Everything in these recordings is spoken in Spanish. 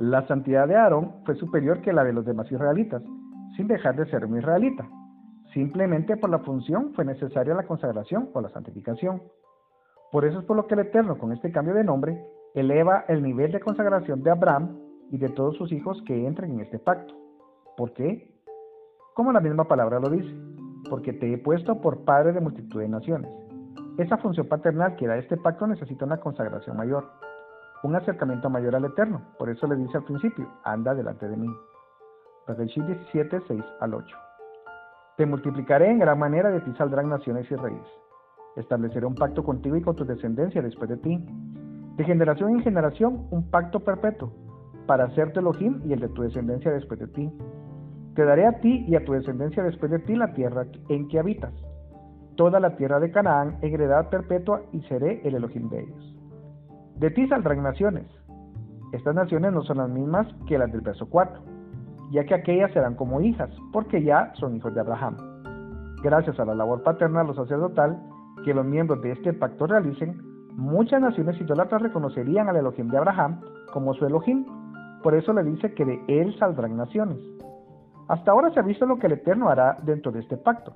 La santidad de Aarón fue superior que la de los demás israelitas, sin dejar de ser un israelita. Simplemente por la función fue necesaria la consagración o la santificación. Por eso es por lo que el Eterno, con este cambio de nombre, eleva el nivel de consagración de Abraham y de todos sus hijos que entren en este pacto. ¿Por qué? Como la misma palabra lo dice, porque te he puesto por padre de multitud de naciones. Esa función paternal que da este pacto necesita una consagración mayor un acercamiento mayor al Eterno. Por eso le dice al principio, anda delante de mí. Bereshit 17, 6 al 8. Te multiplicaré en gran manera, de ti saldrán naciones y reyes. Estableceré un pacto contigo y con tu descendencia después de ti. De generación en generación, un pacto perpetuo, para hacerte Elohim y el de tu descendencia después de ti. Te daré a ti y a tu descendencia después de ti la tierra en que habitas, toda la tierra de Canaán heredad perpetua y seré el Elohim de ellos. De ti saldrán naciones. Estas naciones no son las mismas que las del verso 4, ya que aquellas serán como hijas, porque ya son hijos de Abraham. Gracias a la labor paternal o sacerdotal que los miembros de este pacto realicen, muchas naciones idólatras reconocerían al Elohim de Abraham como su Elohim. Por eso le dice que de él saldrán naciones. Hasta ahora se ha visto lo que el Eterno hará dentro de este pacto.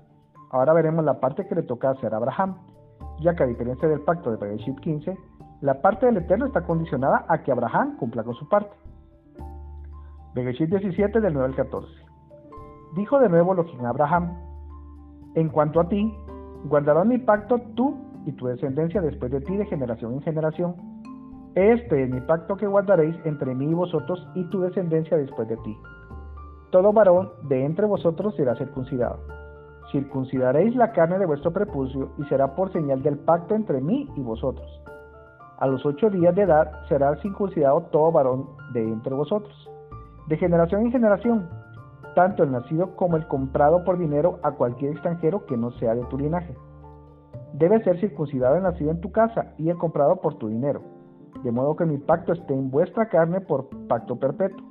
Ahora veremos la parte que le toca hacer a Abraham, ya que a diferencia del pacto de Bereshit 15, la parte del Eterno está condicionada a que Abraham cumpla con su parte. Begeshit 17 del 9 al 14. Dijo de nuevo Elohim a Abraham, en cuanto a ti, guardarás mi pacto tú y tu descendencia después de ti de generación en generación. Este es mi pacto que guardaréis entre mí y vosotros y tu descendencia después de ti. Todo varón de entre vosotros será circuncidado. Circuncidaréis la carne de vuestro prepucio y será por señal del pacto entre mí y vosotros a los ocho días de edad será circuncidado todo varón de entre vosotros. De generación en generación, tanto el nacido como el comprado por dinero a cualquier extranjero que no sea de tu linaje. Debe ser circuncidado el nacido en tu casa y el comprado por tu dinero, de modo que mi pacto esté en vuestra carne por pacto perpetuo.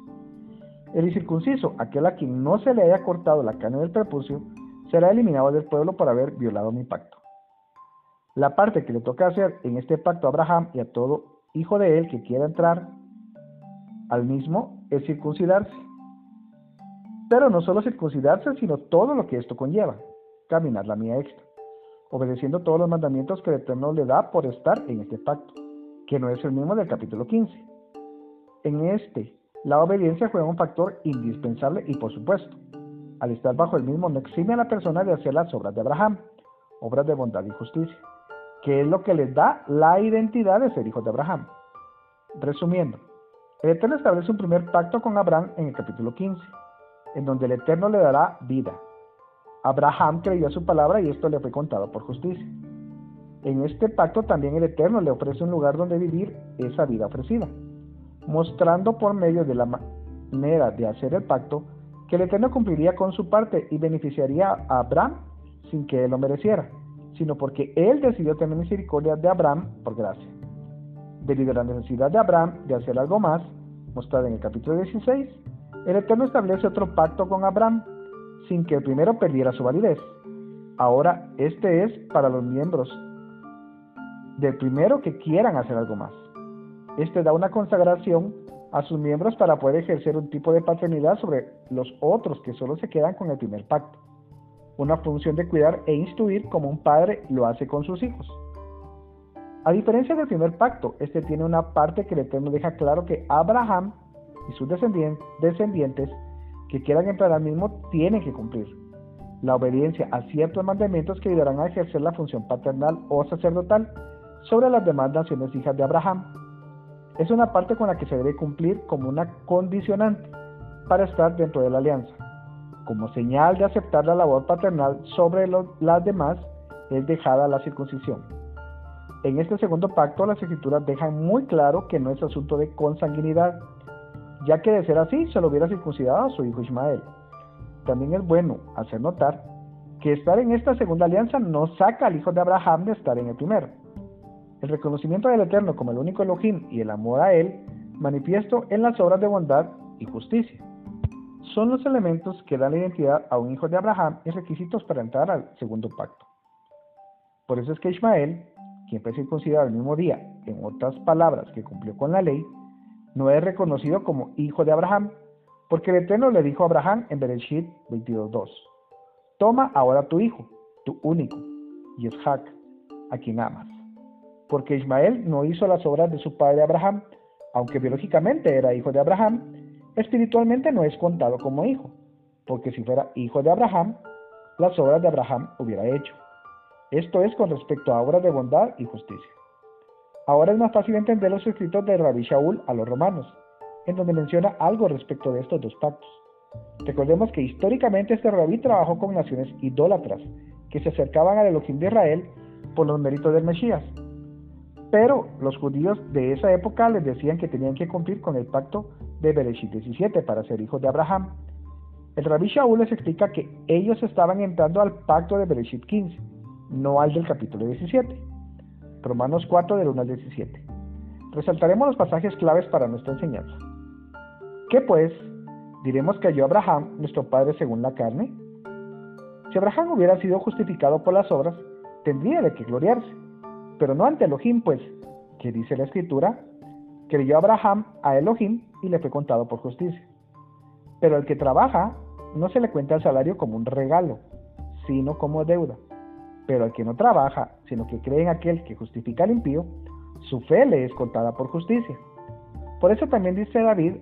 El incircunciso, aquel a quien no se le haya cortado la carne del prepucio, será eliminado del pueblo por haber violado mi pacto. La parte que le toca hacer en este pacto a Abraham y a todo hijo de él que quiera entrar al mismo es circuncidarse. Pero no solo circuncidarse, sino todo lo que esto conlleva, caminar la mía extra, obedeciendo todos los mandamientos que el Eterno le da por estar en este pacto, que no es el mismo del capítulo 15. En este, la obediencia juega un factor indispensable y por supuesto, al estar bajo el mismo no exime a la persona de hacer las obras de Abraham, obras de bondad y justicia que es lo que les da la identidad de ser hijos de Abraham. Resumiendo, el Eterno establece un primer pacto con Abraham en el capítulo 15, en donde el Eterno le dará vida. Abraham creyó a su palabra y esto le fue contado por justicia. En este pacto también el Eterno le ofrece un lugar donde vivir esa vida ofrecida, mostrando por medio de la manera de hacer el pacto que el Eterno cumpliría con su parte y beneficiaría a Abraham sin que él lo mereciera sino porque Él decidió tener misericordia de Abraham por gracia. Debido a la necesidad de Abraham de hacer algo más, mostrada en el capítulo 16, el Eterno establece otro pacto con Abraham, sin que el primero perdiera su validez. Ahora, este es para los miembros del primero que quieran hacer algo más. Este da una consagración a sus miembros para poder ejercer un tipo de paternidad sobre los otros que solo se quedan con el primer pacto una función de cuidar e instruir como un padre lo hace con sus hijos. A diferencia del primer pacto, este tiene una parte que el Eterno deja claro que Abraham y sus descendientes que quieran entrar al mismo tienen que cumplir. La obediencia a ciertos mandamientos que ayudarán a ejercer la función paternal o sacerdotal sobre las demás naciones hijas de Abraham. Es una parte con la que se debe cumplir como una condicionante para estar dentro de la alianza. Como señal de aceptar la labor paternal sobre las demás, es dejada la circuncisión. En este segundo pacto, las escrituras dejan muy claro que no es asunto de consanguinidad, ya que de ser así se lo hubiera circuncidado a su hijo Ismael. También es bueno hacer notar que estar en esta segunda alianza no saca al hijo de Abraham de estar en el primero. El reconocimiento del Eterno como el único Elohim y el amor a él manifiesto en las obras de bondad y justicia son los elementos que dan la identidad a un hijo de Abraham y requisitos para entrar al segundo pacto. Por eso es que Ismael, quien fue circuncidado el mismo día, en otras palabras que cumplió con la ley, no es reconocido como hijo de Abraham, porque el Eterno le dijo a Abraham en Bereshit 22.2, Toma ahora tu hijo, tu único, Yitzhak, a quien amas. Porque Ismael no hizo las obras de su padre Abraham, aunque biológicamente era hijo de Abraham, espiritualmente no es contado como hijo, porque si fuera hijo de Abraham, las obras de Abraham hubiera hecho. Esto es con respecto a obras de bondad y justicia. Ahora es más fácil entender los escritos de Rabbi Shaul a los romanos, en donde menciona algo respecto de estos dos pactos. Recordemos que históricamente este rabí trabajó con naciones idólatras que se acercaban al Elohim de Israel por los méritos del Mesías. Pero los judíos de esa época les decían que tenían que cumplir con el pacto de Bereshit 17 para ser hijos de Abraham. El rabí Shaul les explica que ellos estaban entrando al pacto de Bereshit 15, no al del capítulo 17. Romanos 4 del 1 al 17. Resaltaremos los pasajes claves para nuestra enseñanza. ¿Qué pues? ¿Diremos que halló Abraham, nuestro padre según la carne? Si Abraham hubiera sido justificado por las obras, tendría de qué gloriarse, pero no ante Elohim, pues, que dice la escritura, creyó Abraham a Elohim y le fue contado por justicia. Pero el que trabaja no se le cuenta el salario como un regalo, sino como deuda. Pero al que no trabaja, sino que cree en aquel que justifica al impío, su fe le es contada por justicia. Por eso también dice David,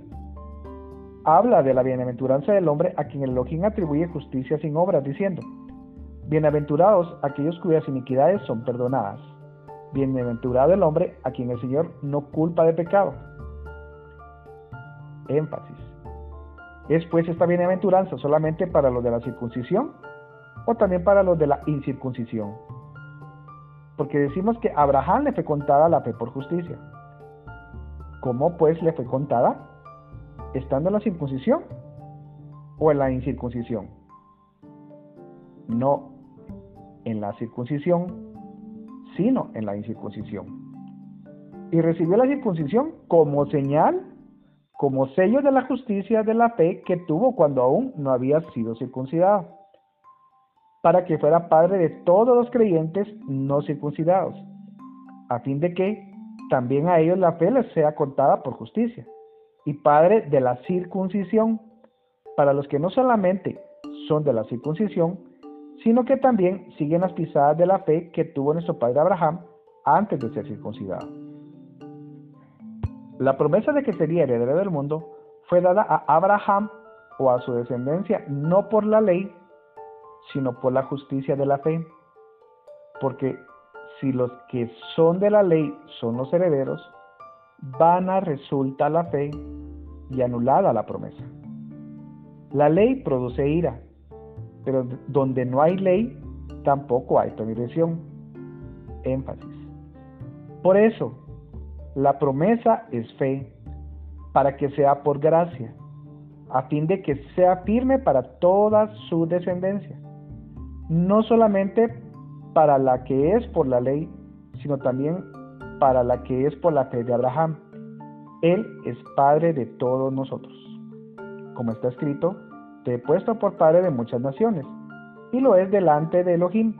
habla de la bienaventuranza del hombre a quien el Elohim atribuye justicia sin obras, diciendo, Bienaventurados aquellos cuyas iniquidades son perdonadas. Bienaventurado el hombre a quien el Señor no culpa de pecado. Énfasis. ¿Es pues esta bienaventuranza solamente para los de la circuncisión o también para los de la incircuncisión? Porque decimos que a Abraham le fue contada la fe por justicia. ¿Cómo pues le fue contada? ¿Estando en la circuncisión o en la incircuncisión? No en la circuncisión, sino en la incircuncisión. Y recibió la circuncisión como señal, como sello de la justicia de la fe que tuvo cuando aún no había sido circuncidado, para que fuera padre de todos los creyentes no circuncidados, a fin de que también a ellos la fe les sea contada por justicia y padre de la circuncisión, para los que no solamente son de la circuncisión, sino que también siguen las pisadas de la fe que tuvo nuestro padre Abraham antes de ser circuncidado. La promesa de que sería heredero del mundo fue dada a Abraham o a su descendencia no por la ley, sino por la justicia de la fe. Porque si los que son de la ley son los herederos, vana resulta la fe y anulada la promesa. La ley produce ira, pero donde no hay ley, tampoco hay transgresión. Énfasis. Por eso, la promesa es fe, para que sea por gracia, a fin de que sea firme para toda su descendencia, no solamente para la que es por la ley, sino también para la que es por la fe de Abraham. Él es Padre de todos nosotros. Como está escrito, te he puesto por Padre de muchas naciones, y lo es delante de Elohim,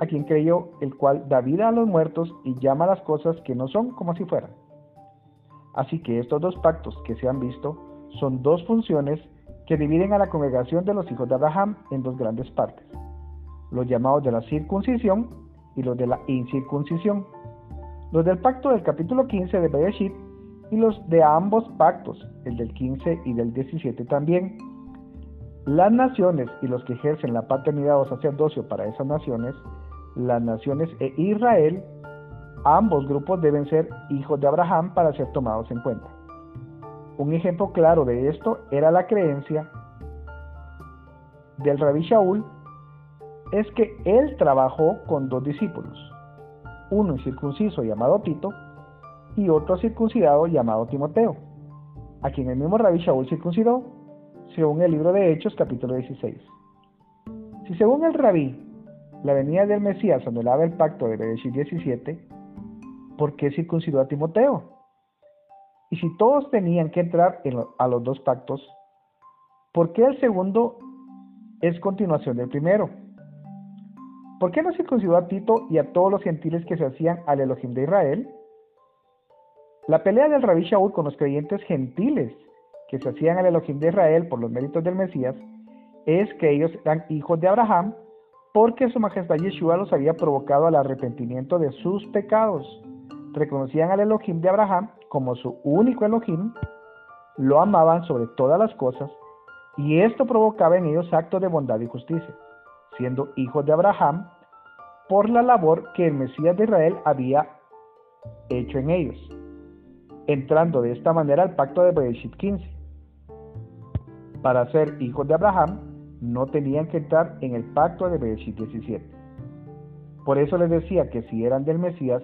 a quien creyó, el cual da vida a los muertos y llama las cosas que no son como si fueran. Así que estos dos pactos que se han visto son dos funciones que dividen a la congregación de los hijos de Abraham en dos grandes partes, los llamados de la circuncisión y los de la incircuncisión los del pacto del capítulo 15 de Bereshit y los de ambos pactos, el del 15 y del 17 también. Las naciones y los que ejercen la paternidad o sacerdocio para esas naciones, las naciones e Israel, ambos grupos deben ser hijos de Abraham para ser tomados en cuenta. Un ejemplo claro de esto era la creencia del rabí Shaul, es que él trabajó con dos discípulos, uno incircunciso llamado Tito y otro circuncidado llamado Timoteo, a quien el mismo rabí Shaul circuncidó, según el libro de Hechos capítulo 16. Si según el rabí la venida del Mesías anulaba el pacto de Bereshit 17, ¿por qué circuncidó a Timoteo? Y si todos tenían que entrar a los dos pactos, ¿por qué el segundo es continuación del primero? ¿Por qué no circuncidó a Tito y a todos los gentiles que se hacían al Elohim de Israel? La pelea del Rabí Shaul con los creyentes gentiles que se hacían al Elohim de Israel por los méritos del Mesías es que ellos eran hijos de Abraham porque su majestad Yeshua los había provocado al arrepentimiento de sus pecados. Reconocían al Elohim de Abraham como su único Elohim, lo amaban sobre todas las cosas y esto provocaba en ellos actos de bondad y justicia, siendo hijos de Abraham por la labor que el Mesías de Israel había hecho en ellos, entrando de esta manera al pacto de Bereshit 15. Para ser hijos de Abraham, no tenían que entrar en el pacto de Bereshit 17. Por eso les decía que si eran del Mesías,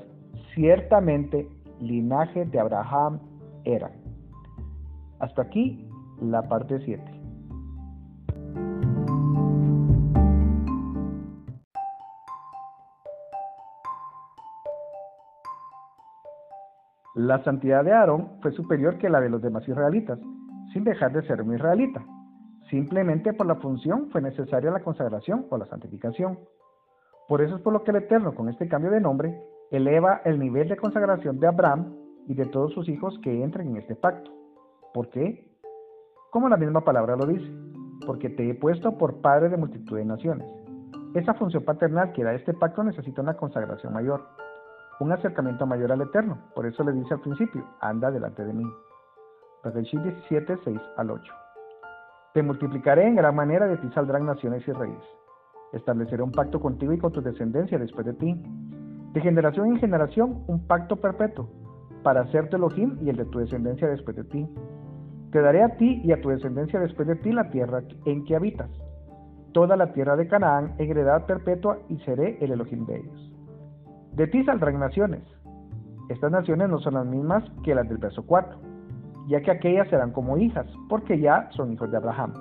ciertamente linaje de Abraham eran. Hasta aquí la parte 7. La santidad de Aarón fue superior que la de los demás israelitas, sin dejar de ser un israelita. Simplemente por la función fue necesaria la consagración o la santificación. Por eso es por lo que el Eterno, con este cambio de nombre, eleva el nivel de consagración de Abraham y de todos sus hijos que entren en este pacto. ¿Por qué? Como la misma palabra lo dice, porque te he puesto por padre de multitud de naciones. Esa función paternal que da este pacto necesita una consagración mayor un acercamiento mayor al Eterno. Por eso le dice al principio, anda delante de mí. Bereshit 17, 6 al 8. Te multiplicaré en gran manera, de ti saldrán naciones y reyes. Estableceré un pacto contigo y con tu descendencia después de ti. De generación en generación, un pacto perpetuo, para hacerte Elohim y el de tu descendencia después de ti. Te daré a ti y a tu descendencia después de ti la tierra en que habitas, toda la tierra de Canaán heredad perpetua y seré el Elohim de ellos. De ti saldrán naciones. Estas naciones no son las mismas que las del verso 4, ya que aquellas serán como hijas, porque ya son hijos de Abraham.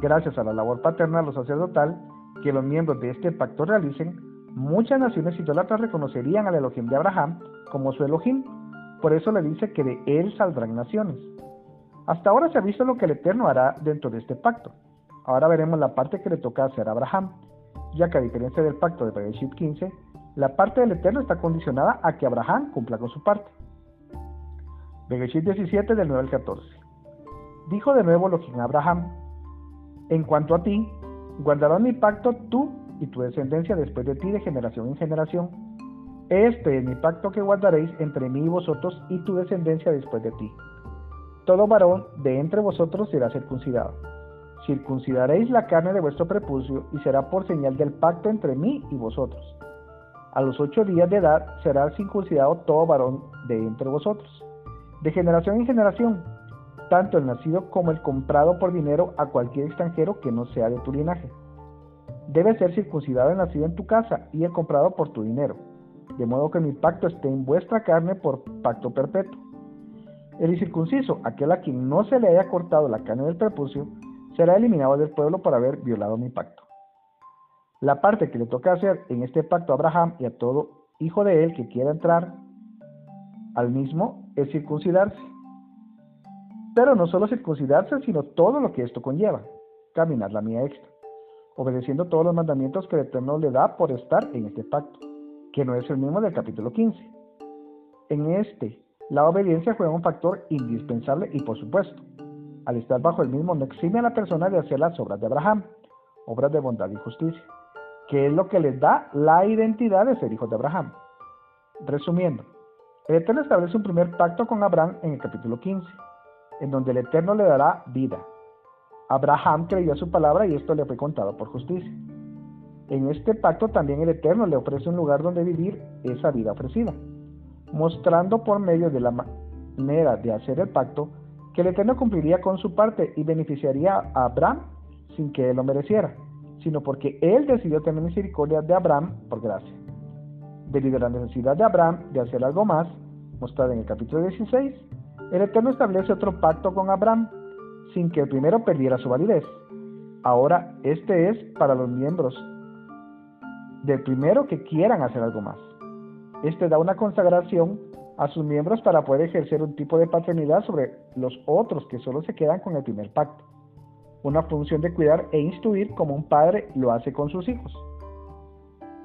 Gracias a la labor paterna o sacerdotal que los miembros de este pacto realicen, muchas naciones idólatras reconocerían al Elohim de Abraham como su Elohim. Por eso le dice que de él saldrán naciones. Hasta ahora se ha visto lo que el Eterno hará dentro de este pacto. Ahora veremos la parte que le toca hacer a Abraham, ya que a diferencia del pacto de Bereshit 15, la parte del Eterno está condicionada a que Abraham cumpla con su parte. Bereshit 17 del 9 al 14. Dijo de nuevo Elohim a Abraham, en cuanto a ti, guardarás mi pacto tú y tu descendencia después de ti de generación en generación. Este es mi pacto que guardaréis entre mí y vosotros y tu descendencia después de ti. Todo varón de entre vosotros será circuncidado. Circuncidaréis la carne de vuestro prepucio y será por señal del pacto entre mí y vosotros a los ocho días de edad será circuncidado todo varón de entre vosotros. De generación en generación, tanto el nacido como el comprado por dinero a cualquier extranjero que no sea de tu linaje. Debe ser circuncidado el nacido en tu casa y el comprado por tu dinero, de modo que mi pacto esté en vuestra carne por pacto perpetuo. El incircunciso, aquel a quien no se le haya cortado la carne del prepucio, será eliminado del pueblo por haber violado mi pacto. La parte que le toca hacer en este pacto a Abraham y a todo hijo de él que quiera entrar al mismo es circuncidarse. Pero no solo circuncidarse, sino todo lo que esto conlleva, caminar la mía extra, obedeciendo todos los mandamientos que el Eterno le da por estar en este pacto, que no es el mismo del capítulo 15. En este, la obediencia juega un factor indispensable y por supuesto, al estar bajo el mismo no exime a la persona de hacer las obras de Abraham, obras de bondad y justicia que es lo que les da la identidad de ser hijos de Abraham. Resumiendo, el Eterno establece un primer pacto con Abraham en el capítulo 15, en donde el Eterno le dará vida. Abraham creyó a su palabra y esto le fue contado por justicia. En este pacto también el Eterno le ofrece un lugar donde vivir esa vida ofrecida, mostrando por medio de la manera de hacer el pacto que el Eterno cumpliría con su parte y beneficiaría a Abraham sin que él lo mereciera sino porque Él decidió tener misericordia de Abraham por gracia. Debido a la necesidad de Abraham de hacer algo más, mostrada en el capítulo 16, el Eterno establece otro pacto con Abraham, sin que el primero perdiera su validez. Ahora, este es para los miembros del primero que quieran hacer algo más. Este da una consagración a sus miembros para poder ejercer un tipo de paternidad sobre los otros que solo se quedan con el primer pacto una función de cuidar e instruir como un padre lo hace con sus hijos.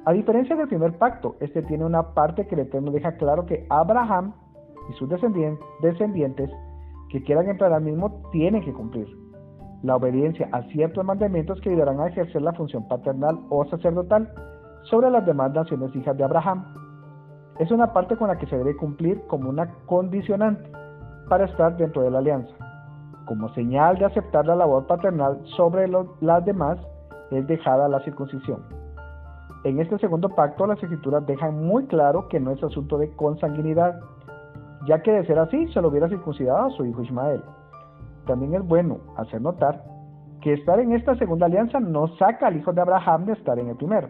A diferencia del primer pacto, este tiene una parte que el Eterno deja claro que Abraham y sus descendientes que quieran entrar al mismo tienen que cumplir la obediencia a ciertos mandamientos que ayudarán a ejercer la función paternal o sacerdotal sobre las demás naciones hijas de Abraham. Es una parte con la que se debe cumplir como una condicionante para estar dentro de la alianza. Como señal de aceptar la labor paternal sobre las demás es dejada la circuncisión. En este segundo pacto las escrituras dejan muy claro que no es asunto de consanguinidad, ya que de ser así se lo hubiera circuncidado a su hijo Ismael. También es bueno hacer notar que estar en esta segunda alianza no saca al hijo de Abraham de estar en el primero.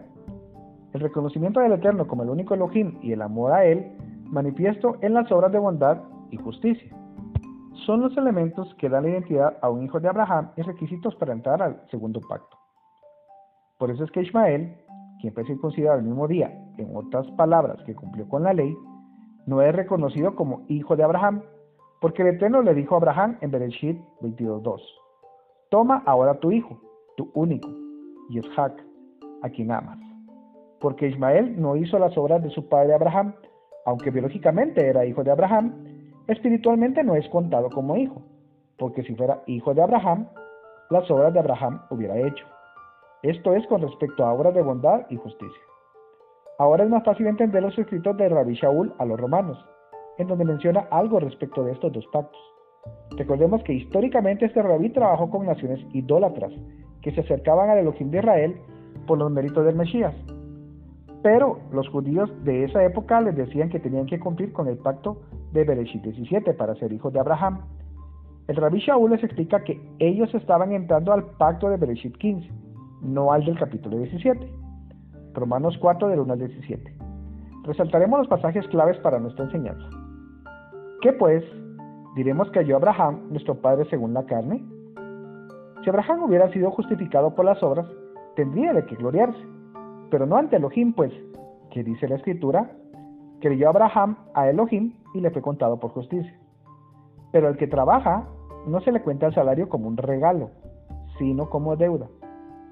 El reconocimiento del Eterno como el único Elohim y el amor a Él manifiesto en las obras de bondad y justicia. Son los elementos que dan la identidad a un hijo de Abraham y requisitos para entrar al segundo pacto. Por eso es que Ismael, quien fue circuncidado el mismo día, en otras palabras que cumplió con la ley, no es reconocido como hijo de Abraham, porque el Eterno le dijo a Abraham en Bereshit 22.2, Toma ahora tu hijo, tu único, Yishak, a quien amas. Porque Ismael no hizo las obras de su padre Abraham, aunque biológicamente era hijo de Abraham, espiritualmente no es contado como hijo, porque si fuera hijo de Abraham, las obras de Abraham hubiera hecho. Esto es con respecto a obras de bondad y justicia. Ahora es más fácil entender los escritos de Rabbi Shaul a los romanos, en donde menciona algo respecto de estos dos pactos. Recordemos que históricamente este rabí trabajó con naciones idólatras que se acercaban al Elohim de Israel por los méritos del Mesías. Pero los judíos de esa época les decían que tenían que cumplir con el pacto de Bereshit 17 para ser hijos de Abraham. El rabí Shaul les explica que ellos estaban entrando al pacto de Bereshit 15, no al del capítulo 17. Romanos 4 del 1 al 17. Resaltaremos los pasajes claves para nuestra enseñanza. ¿Qué pues? ¿Diremos que halló Abraham, nuestro padre según la carne? Si Abraham hubiera sido justificado por las obras, tendría de qué gloriarse, pero no ante Elohim, pues, que dice la escritura, creyó Abraham a Elohim y le fue contado por justicia. Pero el que trabaja no se le cuenta el salario como un regalo, sino como deuda.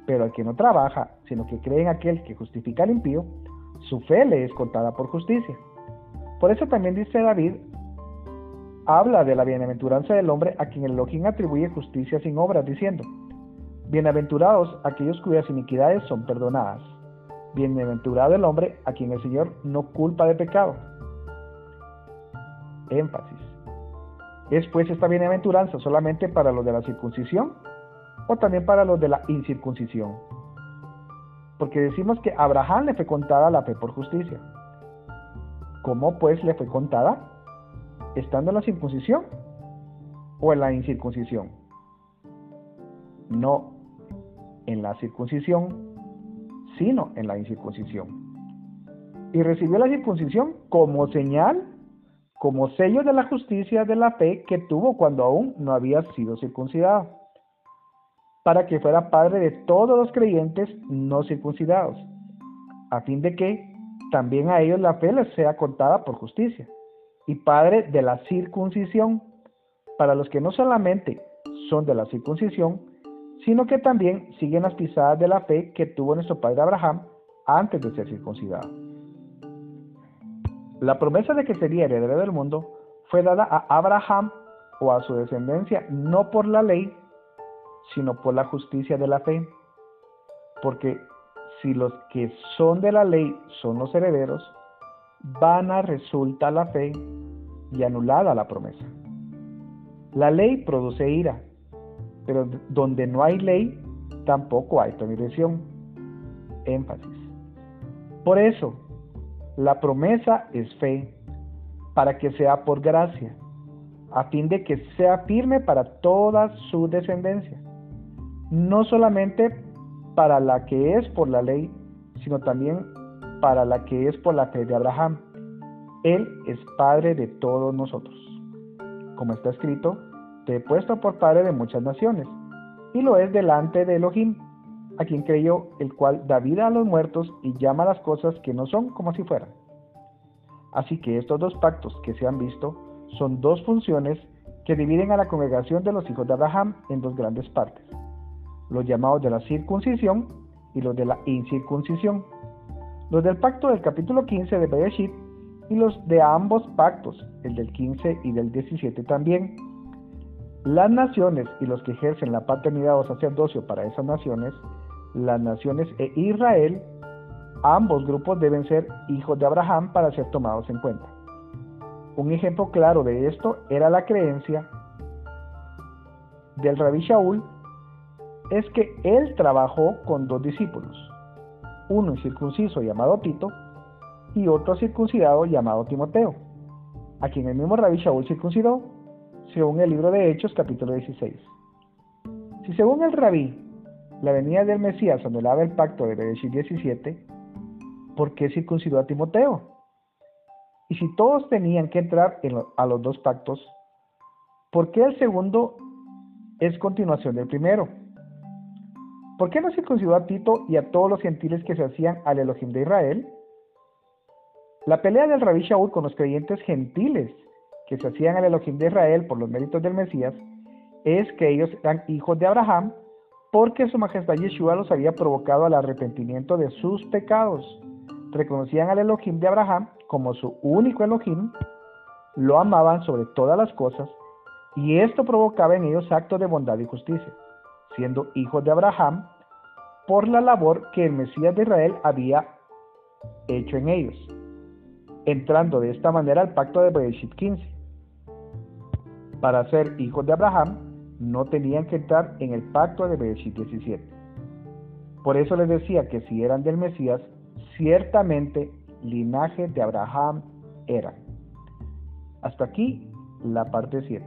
Pero al que no trabaja, sino que cree en aquel que justifica al impío, su fe le es contada por justicia. Por eso también dice David habla de la bienaventuranza del hombre a quien el Elohim atribuye justicia sin obras, diciendo, Bienaventurados aquellos cuyas iniquidades son perdonadas. Bienaventurado el hombre a quien el Señor no culpa de pecado. Énfasis. ¿Es pues esta bienaventuranza solamente para los de la circuncisión o también para los de la incircuncisión? Porque decimos que a Abraham le fue contada la fe por justicia. ¿Cómo pues le fue contada? estando en la circuncisión o en la incircuncisión? No en la circuncisión, sino en la incircuncisión. Y recibió la circuncisión como señal, como sello de la justicia de la fe que tuvo cuando aún no había sido circuncidado, para que fuera padre de todos los creyentes no circuncidados, a fin de que también a ellos la fe les sea contada por justicia y padre de la circuncisión, para los que no solamente son de la circuncisión, sino que también siguen las pisadas de la fe que tuvo nuestro padre Abraham antes de ser circuncidado. La promesa de que sería heredero del mundo fue dada a Abraham o a su descendencia no por la ley, sino por la justicia de la fe. Porque si los que son de la ley son los herederos, vana resulta la fe y anulada la promesa. La ley produce ira, pero donde no hay ley, tampoco hay transgresión. Énfasis. Por eso, la promesa es fe, para que sea por gracia, a fin de que sea firme para toda su descendencia, no solamente para la que es por la ley, sino también para la que es por la fe de Abraham. Él es Padre de todos nosotros. Como está escrito, te he puesto por Padre de muchas naciones, y lo es delante de Elohim, a quien creyó, el cual da vida a los muertos y llama a las cosas que no son como si fueran. Así que estos dos pactos que se han visto son dos funciones que dividen a la congregación de los hijos de Abraham en dos grandes partes, los llamados de la circuncisión y los de la incircuncisión. Los del pacto del capítulo 15 de Bereshit y los de ambos pactos, el del 15 y del 17 también. Las naciones y los que ejercen la paternidad o sacerdocio para esas naciones, las naciones e Israel, ambos grupos deben ser hijos de Abraham para ser tomados en cuenta. Un ejemplo claro de esto era la creencia del rabí Shaul, es que él trabajó con dos discípulos, uno circunciso llamado Tito y otro circuncidado llamado Timoteo, a quien el mismo Rabí Shaul circuncidó, según el libro de Hechos capítulo 16. Si según el Rabí, la venida del Mesías anulaba el pacto de Bereshit 17, ¿por qué circuncidó a Timoteo? Y si todos tenían que entrar a los dos pactos, ¿por qué el segundo es continuación del primero? ¿Por qué no circuncidó a Tito y a todos los gentiles que se hacían al Elohim de Israel? La pelea del Rabí Shaul con los creyentes gentiles que se hacían al Elohim de Israel por los méritos del Mesías es que ellos eran hijos de Abraham porque su majestad Yeshua los había provocado al arrepentimiento de sus pecados. Reconocían al Elohim de Abraham como su único Elohim, lo amaban sobre todas las cosas y esto provocaba en ellos actos de bondad y justicia, siendo hijos de Abraham por la labor que el Mesías de Israel había hecho en ellos entrando de esta manera al pacto de Bereshit 15. Para ser hijos de Abraham, no tenían que entrar en el pacto de Bereshit 17. Por eso les decía que si eran del Mesías, ciertamente linaje de Abraham eran. Hasta aquí la parte 7.